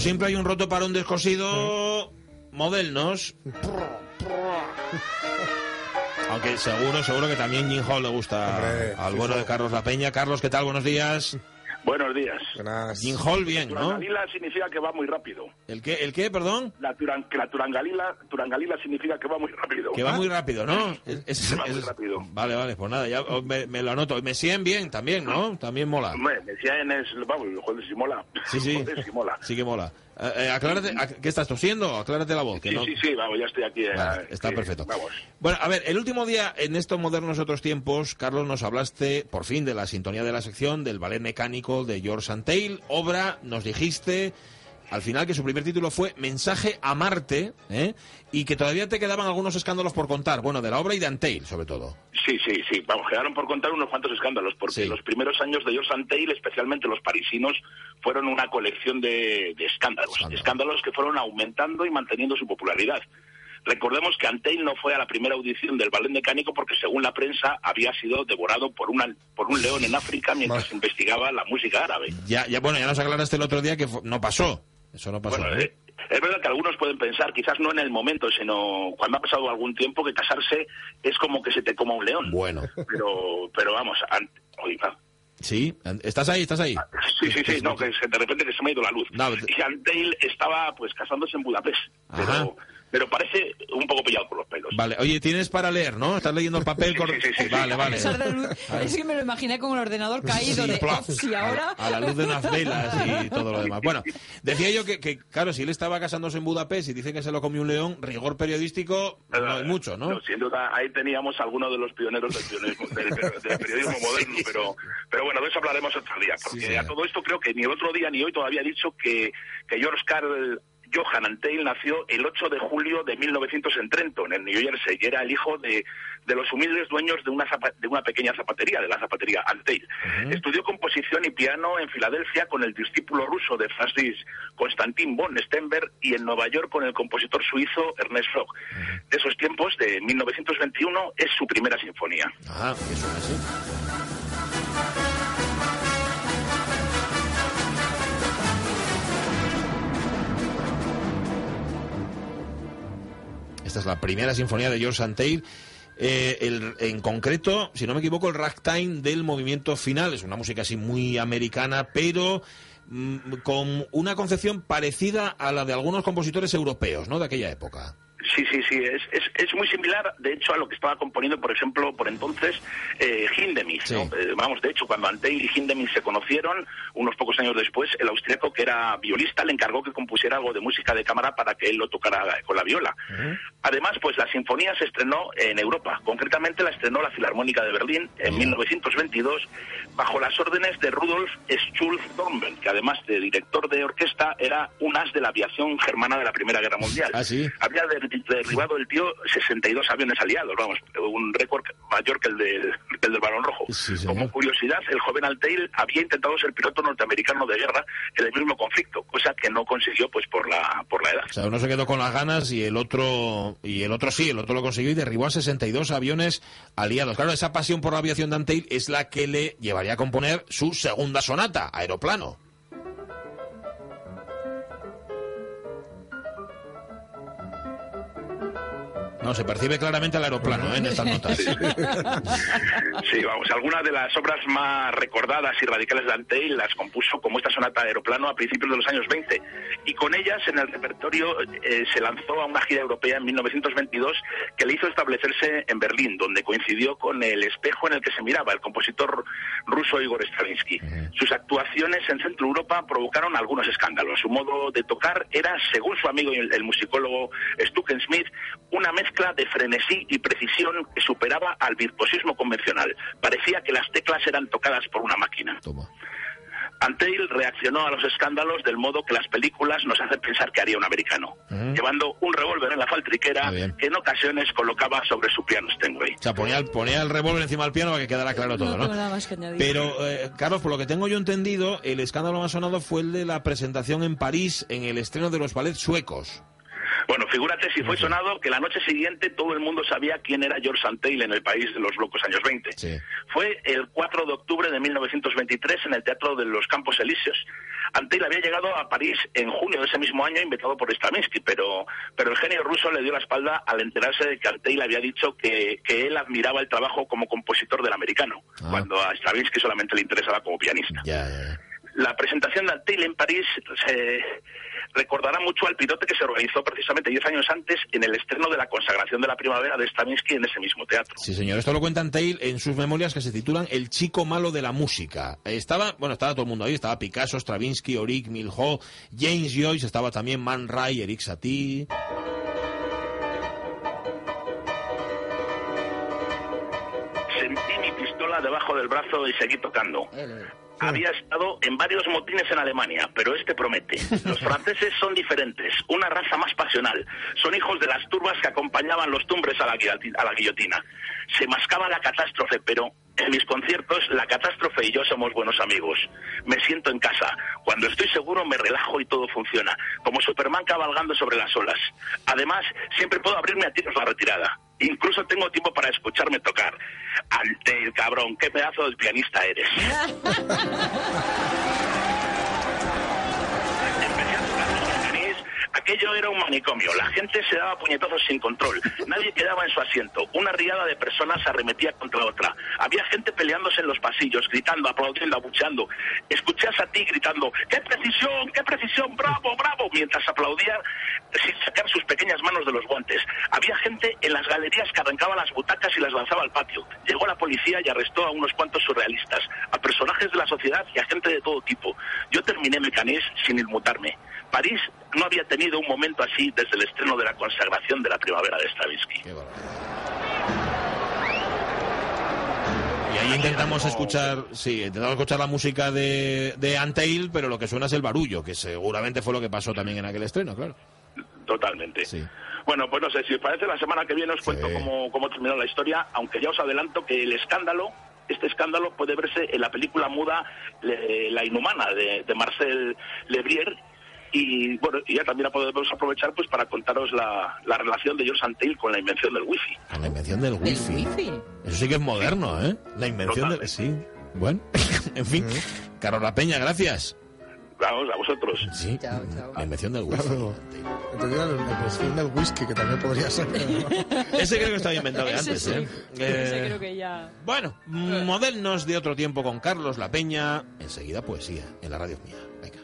como siempre hay un roto para un descosido, modelnos. Aunque seguro, seguro que también Jim Hall le gusta Hombre, al bueno sí. de Carlos La Peña. Carlos, ¿qué tal? Buenos días. Buenos días. Buenas. Bien, ¿no? Turangalila significa que va muy rápido. ¿El qué, el qué perdón? La, turan, que la turangalila, turangalila significa que va muy rápido. Que va muy rápido, ¿no? Es- muy rápido. Vale, vale, pues nada, ya oh, me, me lo anoto. Y me siguen bien también, ¿no? También mola. Hombre, decía en es, vamos, joder, si mola. Sí, sí. Joder, si mola. Sí que mola. Eh, eh, aclárate, ac- ¿qué estás tosiendo? Aclárate la voz. Que Sí, no... sí, sí, vamos, ya estoy aquí. eh, Vale, está que- perfecto. Vamos. Bueno, a ver, el último día en estos modernos otros tiempos, Carlos, nos hablaste por fin de la sintonía de la sección del ballet mecánico de George Antheil, obra, nos dijiste al final que su primer título fue Mensaje a Marte, ¿eh? y que todavía te quedaban algunos escándalos por contar, bueno, de la obra y de Antheil, sobre todo. Sí, sí, sí. Vamos, quedaron por contar unos cuantos escándalos, porque Sí. los primeros años de George Antheil, especialmente los parisinos, fueron una colección de, de escándalos. Escándalo. Escándalos que fueron aumentando y manteniendo su popularidad. Recordemos que Antheil no fue a la primera audición del ballet mecánico porque, según la prensa, había sido devorado por, una, por un león en África mientras investigaba la música árabe. Ya, ya, bueno, ya nos aclaraste el otro día que no pasó. Eso no pasó. Bueno, ¿eh? es verdad que algunos pueden pensar, quizás no en el momento, sino cuando ha pasado algún tiempo, que casarse es como que se te coma un león. Bueno, Pero, pero vamos, an- oiga, sí, ¿estás ahí? ¿Estás ahí? Sí, sí, sí, no, que se- de repente que se me ha ido la luz. No, y Anteil estaba pues casándose en Budapest, Ajá. pero, pero parece un poco pillado por los pelos. Vale, oye, tienes para leer, ¿no? Estás leyendo el papel. con- Sí, sí, sí, sí. Vale, vale. Es que me lo imaginé con el ordenador caído Sí, de plaf. "Ops, y ahora. A la luz de unas velas y todo lo demás. Bueno, decía yo que, que, claro, si él estaba casándose en Budapest y dice que se lo comió un león, rigor periodístico no hay mucho, ¿no? sin duda, ahí teníamos algunos de los pioneros del, periodismo, del, del periodismo moderno, pero, pero bueno, de eso hablaremos otro día, porque sí. a todo esto creo que ni el otro día ni hoy todavía ha dicho que, que George Carl Johan Anteil nació el 8 de julio de 1900 en Trenton, en New Jersey, y era el hijo de, de los humildes dueños de una, zapa- de una pequeña zapatería, de la zapatería Anteil. Estudió composición y piano en Filadelfia con el discípulo ruso de Francis Konstantin von Stenberg y en Nueva York con el compositor suizo Ernest Floch. De esos tiempos, de 1921, es su primera sinfonía. Así. Esta es la primera sinfonía de George Antheil. Eh, en concreto, si no me equivoco, el ragtime del movimiento final. Es una música así muy americana, pero mm, con una concepción parecida a la de algunos compositores europeos, ¿no? De aquella época. Sí, sí, sí, es, es, es muy similar, de hecho, a lo que estaba componiendo, por ejemplo, por entonces, eh, Hindemith. Sí. ¿no? Eh, vamos, de hecho, cuando Anteil y Hindemith se conocieron, unos pocos años después, el austríaco, que era violista, le encargó que compusiera algo de música de cámara para que él lo tocara con la viola. Además, pues la sinfonía se estrenó en Europa. Concretamente la estrenó la Filarmónica de Berlín en 1922 bajo las órdenes de Rudolf Schulz Dornbel, que además de director de orquesta era un as de la aviación germana de la Primera Guerra Mundial. Ah, sí. Había der- derribado el tío 62 aviones aliados, vamos, un récord mayor que el del, que el del Balón Rojo. Sí. Como curiosidad, el joven Altair había intentado ser piloto norteamericano de guerra en el mismo conflicto, cosa que no consiguió pues por la por la edad. O sea, uno se quedó con las ganas y el otro y el otro sí, el otro lo consiguió y derribó a 62 aviones aliados. Claro, esa pasión por la aviación de Anteil es la que le llevaría a componer su segunda sonata, Aeroplano. No, se percibe claramente el aeroplano ¿eh? en estas notas. Sí, vamos, algunas de las obras más recordadas y radicales de Anteil las compuso como esta sonata aeroplano a principios de los años 20 y con ellas en el repertorio eh, se lanzó a una gira europea en 1922 que le hizo establecerse en Berlín, donde coincidió con el espejo en el que se miraba el compositor ruso Igor Stravinsky. Sus actuaciones en Centro Europa provocaron algunos escándalos. Su modo de tocar era, según su amigo el, el musicólogo Stucken Smith, una mezcla de frenesí y precisión que superaba al virtuosismo convencional. Parecía que las teclas eran tocadas por una máquina. Toma. Anteil reaccionó a los escándalos del modo que las películas nos hacen pensar que haría un americano, llevando un revólver en la faltriquera Ah, que en ocasiones colocaba sobre su piano Steinway. O sea, ponía el, ponía el revólver encima del piano para que quedara claro todo, no ¿no? tengo nada más que añadir. Pero, eh, Carlos, por lo que tengo yo entendido, el escándalo más sonado fue el de la presentación en París en el estreno de los ballets suecos. Bueno, figúrate si fue sonado que la noche siguiente todo el mundo sabía quién era George Anteil en el país de los locos años 20. Sí. Fue el 4 de octubre de 1923 en el Teatro de los Campos Elíseos. Anteil había llegado a París en junio de ese mismo año invitado por Stravinsky, pero, pero el genio ruso le dio la espalda al enterarse de que Anteil había dicho que, que él admiraba el trabajo como compositor del americano, Ah. cuando a Stravinsky solamente le interesaba como pianista. La presentación de Anteil en París se recordará mucho al pirote que se organizó precisamente 10 años antes en el estreno de la consagración de la primavera de Stravinsky en ese mismo teatro. Sí, señor. Esto lo cuenta Tail en sus memorias que se titulan El chico malo de la música. Eh, Estaba, bueno, estaba todo el mundo ahí. Estaba Picasso, Stravinsky, Oric, Milhaud, James Joyce, estaba también Man Ray, Eric Satie. Sentí mi pistola debajo del brazo y seguí tocando. Había estado en varios motines en Alemania, pero este promete. Los franceses son diferentes, una raza más pasional. Son hijos de las turbas que acompañaban los tumbres a la, a la guillotina. Se mascaba la catástrofe, pero en mis conciertos la catástrofe y yo somos buenos amigos. Me siento en casa. Cuando estoy seguro me relajo y todo funciona, como Superman cabalgando sobre las olas. Además, siempre puedo abrirme a tiros la retirada. Incluso tengo tiempo para escucharme tocar. Ante el cabrón, qué pedazo de pianista eres. Aquello era un manicomio. La gente se daba puñetazos sin control. Nadie quedaba en su asiento. Una riada de personas se arremetía contra otra. Había gente peleándose en los pasillos, gritando, aplaudiendo, abucheando. Escuché a Satie gritando, ¡qué precisión, qué precisión, bravo, bravo! Mientras aplaudía sin sacar sus pequeñas manos de los guantes. Había gente en las galerías que arrancaba las butacas y las lanzaba al patio. Llegó la policía y arrestó a unos cuantos surrealistas, a personajes de la sociedad y a gente de todo tipo. Yo terminé Mecanés sin inmutarme. París no había tenido un momento así desde el estreno de la consagración de la primavera de Stravinsky. Y ahí intentamos escuchar, sí, intentamos escuchar la música de, de Anteil, pero lo que suena es el barullo, que seguramente fue lo que pasó también en aquel estreno, claro. Totalmente. Sí. Bueno, pues no sé, si os parece, la semana que viene os cuento Sí. cómo, cómo terminó la historia, aunque ya os adelanto que el escándalo, este escándalo puede verse en la película muda Le- La Inhumana de, de Marcel Lebrier. Y bueno, y ya también la podemos aprovechar pues para contaros la, la relación de George Anteil con la invención del wifi. Con la invención del ¿Del wifi. wifi? Eso sí que es moderno, ¿eh? La invención del... Sí. Bueno, en fin. Carola Peña, gracias. Vamos, a vosotros. Sí. Chao, chao. La invención del wifi. Claro. El perfil del whisky, que también podría ser. Ese creo que estaba inventado de antes, sí. ¿eh? Ese Eh, creo que ya... Bueno, modelnos de otro tiempo con Carlos La Peña. Enseguida poesía en la radio mía. Venga.